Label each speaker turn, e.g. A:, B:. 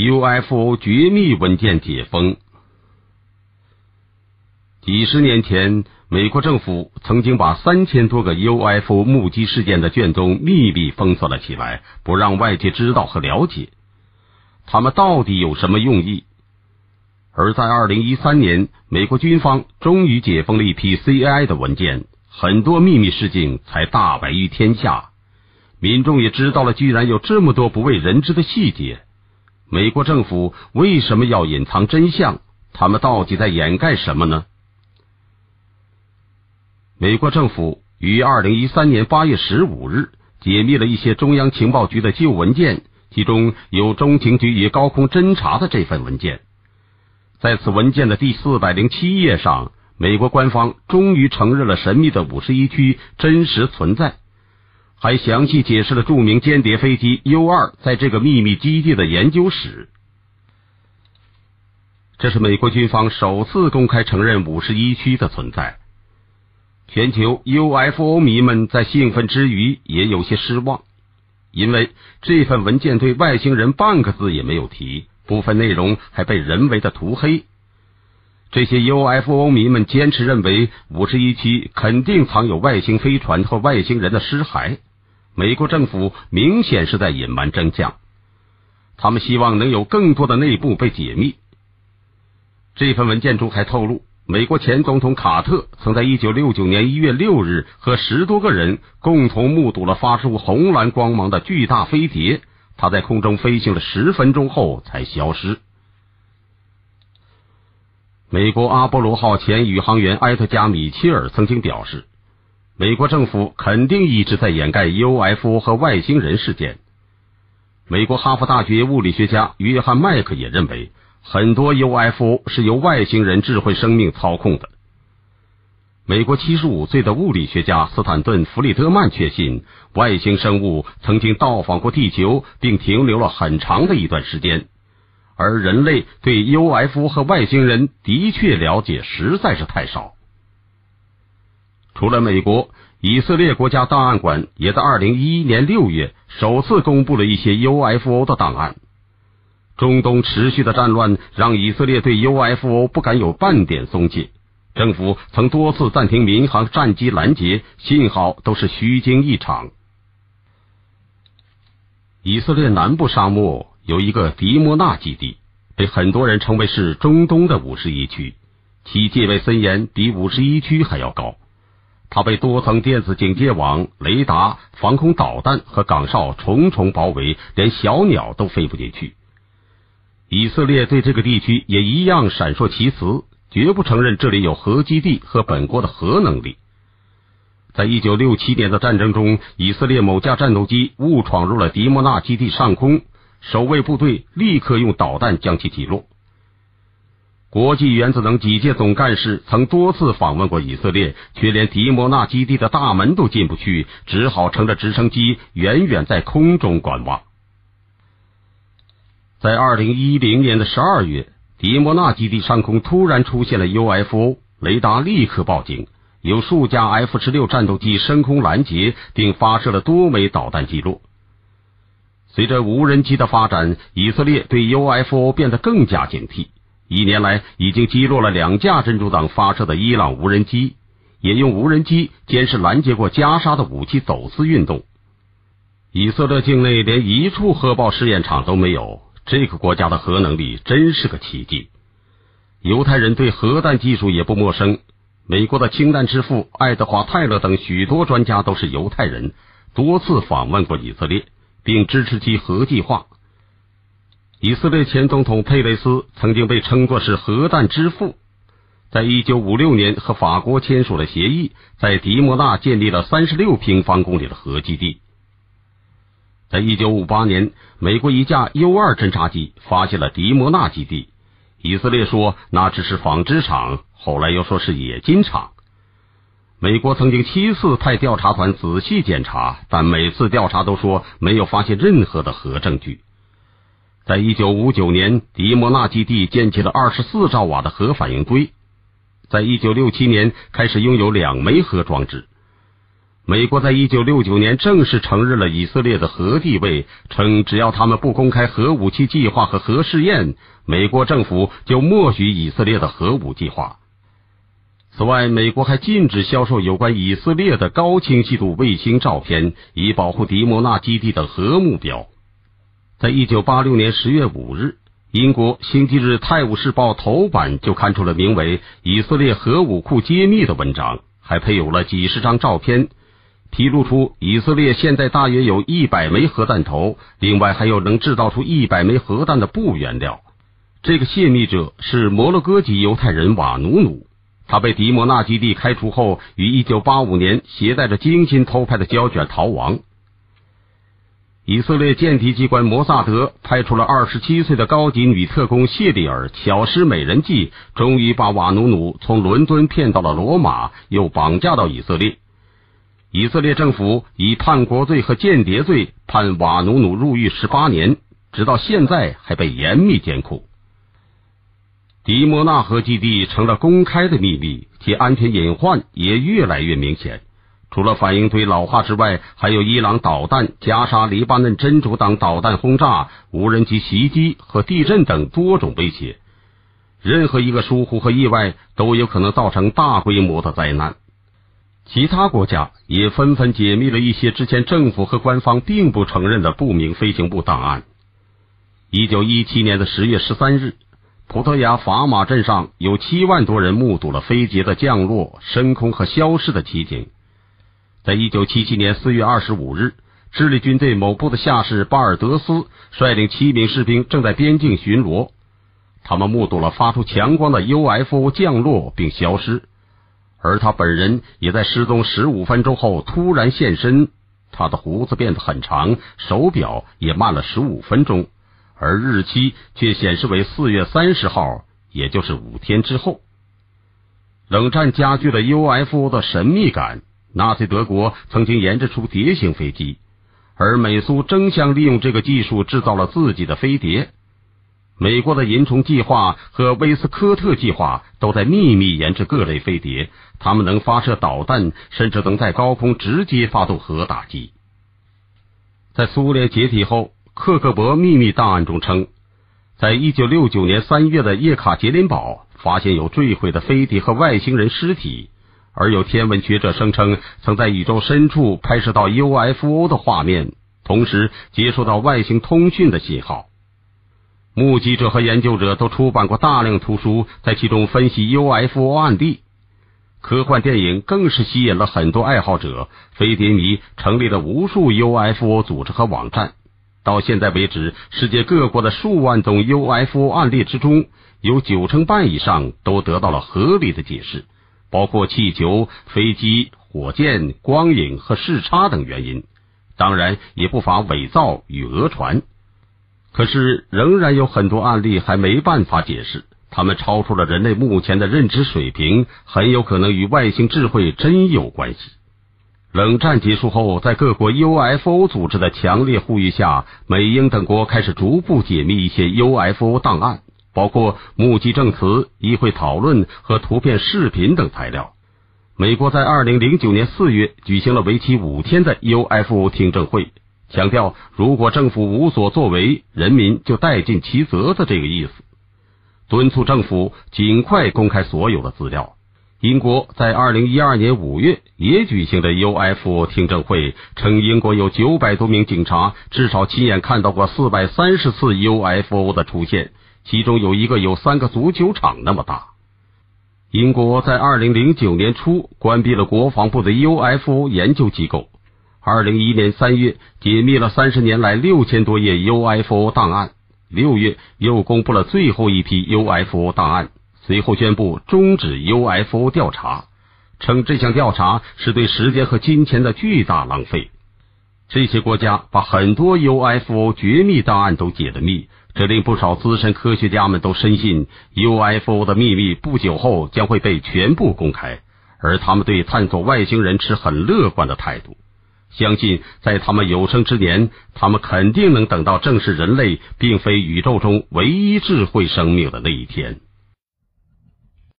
A: UFO 绝密文件解封。几十年前，美国政府曾经把三千多个 UFO 目击事件的卷宗秘密封锁了起来，不让外界知道和了解。他们到底有什么用意？而在二零一三年，美国军方终于解封了一批 CI 的文件，很多秘密事情才大白于天下，民众也知道了，居然有这么多不为人知的细节。美国政府为什么要隐藏真相？他们到底在掩盖什么呢？美国政府于二零一三年八月十五日解密了一些中央情报局的旧文件，其中有中情局与高空侦察的这份文件。在此文件的第四百零七页上，美国官方终于承认了神秘的五十一区真实存在。还详细解释了著名间谍飞机 U 二在这个秘密基地的研究史。这是美国军方首次公开承认五十一区的存在。全球 UFO 迷们在兴奋之余也有些失望，因为这份文件对外星人半个字也没有提，部分内容还被人为的涂黑。这些 UFO 迷们坚持认为五十一区肯定藏有外星飞船和外星人的尸骸。美国政府明显是在隐瞒真相，他们希望能有更多的内部被解密。这份文件中还透露，美国前总统卡特曾在一九六九年一月六日和十多个人共同目睹了发出红蓝光芒的巨大飞碟，它在空中飞行了十分钟后才消失。美国阿波罗号前宇航员埃特加·米切尔曾经表示。美国政府肯定一直在掩盖 UFO 和外星人事件。美国哈佛大学物理学家约翰麦克也认为，很多 UFO 是由外星人智慧生命操控的。美国七十五岁的物理学家斯坦顿·弗里德曼确信，外星生物曾经到访过地球，并停留了很长的一段时间，而人类对 UFO 和外星人的确了解实在是太少。除了美国，以色列国家档案馆也在二零一一年六月首次公布了一些 UFO 的档案。中东持续的战乱让以色列对 UFO 不敢有半点松懈，政府曾多次暂停民航战机拦截，信号都是虚惊一场。以色列南部沙漠有一个迪莫纳基地，被很多人称为是中东的五十一区，其戒备森严，比五十一区还要高。它被多层电子警戒网、雷达、防空导弹和岗哨重重包围，连小鸟都飞不进去。以色列对这个地区也一样闪烁其词，绝不承认这里有核基地和本国的核能力。在一九六七年的战争中，以色列某架战斗机误闯入了迪莫纳基地上空，守卫部队立刻用导弹将其击落。国际原子能几届总干事曾多次访问过以色列，却连迪莫纳基地的大门都进不去，只好乘着直升机远远在空中观望。在二零一零年的十二月，迪莫纳基地上空突然出现了 UFO，雷达立刻报警，有数架 F 十六战斗机升空拦截，并发射了多枚导弹击落。随着无人机的发展，以色列对 UFO 变得更加警惕。一年来，已经击落了两架珍珠党发射的伊朗无人机，也用无人机监视拦截过加沙的武器走私运动。以色列境内连一处核爆试验场都没有，这个国家的核能力真是个奇迹。犹太人对核弹技术也不陌生，美国的氢弹之父爱德华·泰勒等许多专家都是犹太人，多次访问过以色列，并支持其核计划。以色列前总统佩雷斯曾经被称作是核弹之父，在一九五六年和法国签署了协议，在迪莫纳建立了三十六平方公里的核基地。在一九五八年，美国一架 U 二侦察机发现了迪莫纳基地，以色列说那只是纺织厂，后来又说是冶金厂。美国曾经七次派调查团仔细检查，但每次调查都说没有发现任何的核证据。在一九五九年，迪莫纳基地建起了二十四兆瓦的核反应堆。在一九六七年，开始拥有两枚核装置。美国在一九六九年正式承认了以色列的核地位，称只要他们不公开核武器计划和核试验，美国政府就默许以色列的核武计划。此外，美国还禁止销售有关以色列的高清晰度卫星照片，以保护迪莫纳基地的核目标。在一九八六年十月五日，英国《星期日泰晤士报》头版就刊出了名为《以色列核武库揭秘》的文章，还配有了几十张照片。披露出以色列现在大约有一百枚核弹头，另外还有能制造出一百枚核弹的布原料。这个泄密者是摩洛哥籍犹太人瓦努努，他被迪摩纳基地开除后，于一九八五年携带着精心偷拍的胶卷逃亡。以色列间谍机关摩萨德派出了二十七岁的高级女特工谢丽尔，巧施美人计，终于把瓦努努从伦敦骗到了罗马，又绑架到以色列。以色列政府以叛国罪和间谍罪判瓦努努入狱十八年，直到现在还被严密监控。迪莫纳河基地成了公开的秘密，其安全隐患也越来越明显。除了反应堆老化之外，还有伊朗导弹、加沙黎巴嫩真主党导弹轰炸、无人机袭击和地震等多种威胁。任何一个疏忽和意外都有可能造成大规模的灾难。其他国家也纷纷解密了一些之前政府和官方并不承认的不明飞行物档案。一九一七年的十月十三日，葡萄牙法马镇上有七万多人目睹了飞机的降落、升空和消失的奇景。在一九七七年四月二十五日，智利军队某部的下士巴尔德斯率领七名士兵正在边境巡逻，他们目睹了发出强光的 UFO 降落并消失。而他本人也在失踪十五分钟后突然现身，他的胡子变得很长，手表也慢了十五分钟，而日期却显示为四月三十号，也就是五天之后。冷战加剧了 UFO 的神秘感，纳粹德国曾经研制出碟形飞机，而美苏争相利用这个技术制造了自己的飞碟。美国的银虫计划和威斯科特计划都在秘密研制各类飞碟，它们能发射导弹，甚至能在高空直接发动核打击。在苏联解体后，克格勃秘密档案中称，在一九六九年三月的叶卡捷琳堡发现有坠毁的飞碟和外星人尸体，而有天文学者声称曾在宇宙深处拍摄到 UFO 的画面，同时接收到外星通讯的信号。目击者和研究者都出版过大量图书，在其中分析 UFO 案例。科幻电影更是吸引了很多爱好者，飞碟迷成立了无数 UFO 组织和网站。到现在为止，世界各国的数万宗 UFO 案例之中，有九成半以上都得到了合理的解释，包括气球、飞机、火箭、光影和视差等原因。当然，也不乏伪造与讹传。可是，仍然有很多案例还没办法解释，他们超出了人类目前的认知水平，很有可能与外星智慧真有关系。冷战结束后，在各国 UFO 组织的强烈呼吁下，美英等国开始逐步解密一些 UFO 档案，包括目击证词、议会讨论和图片、视频等材料。美国在二零零九年四月举行了为期五天的 UFO 听证会。强调，如果政府无所作为，人民就带尽其责的这个意思，敦促政府尽快公开所有的资料。英国在二零一二年五月也举行了 UFO 听证会，称英国有九百多名警察至少亲眼看到过四百三十次 UFO 的出现，其中有一个有三个足球场那么大。英国在二零零九年初关闭了国防部的 UFO 研究机构。二零一一年三月，解密了三十年来六千多页 UFO 档案。六月又公布了最后一批 UFO 档案，随后宣布终止 UFO 调查，称这项调查是对时间和金钱的巨大浪费。这些国家把很多 UFO 绝密档案都解了密，这令不少资深科学家们都深信 UFO 的秘密不久后将会被全部公开，而他们对探索外星人持很乐观的态度。相信在他们有生之年，他们肯定能等到正视人类并非宇宙中唯一智慧生命的那一天。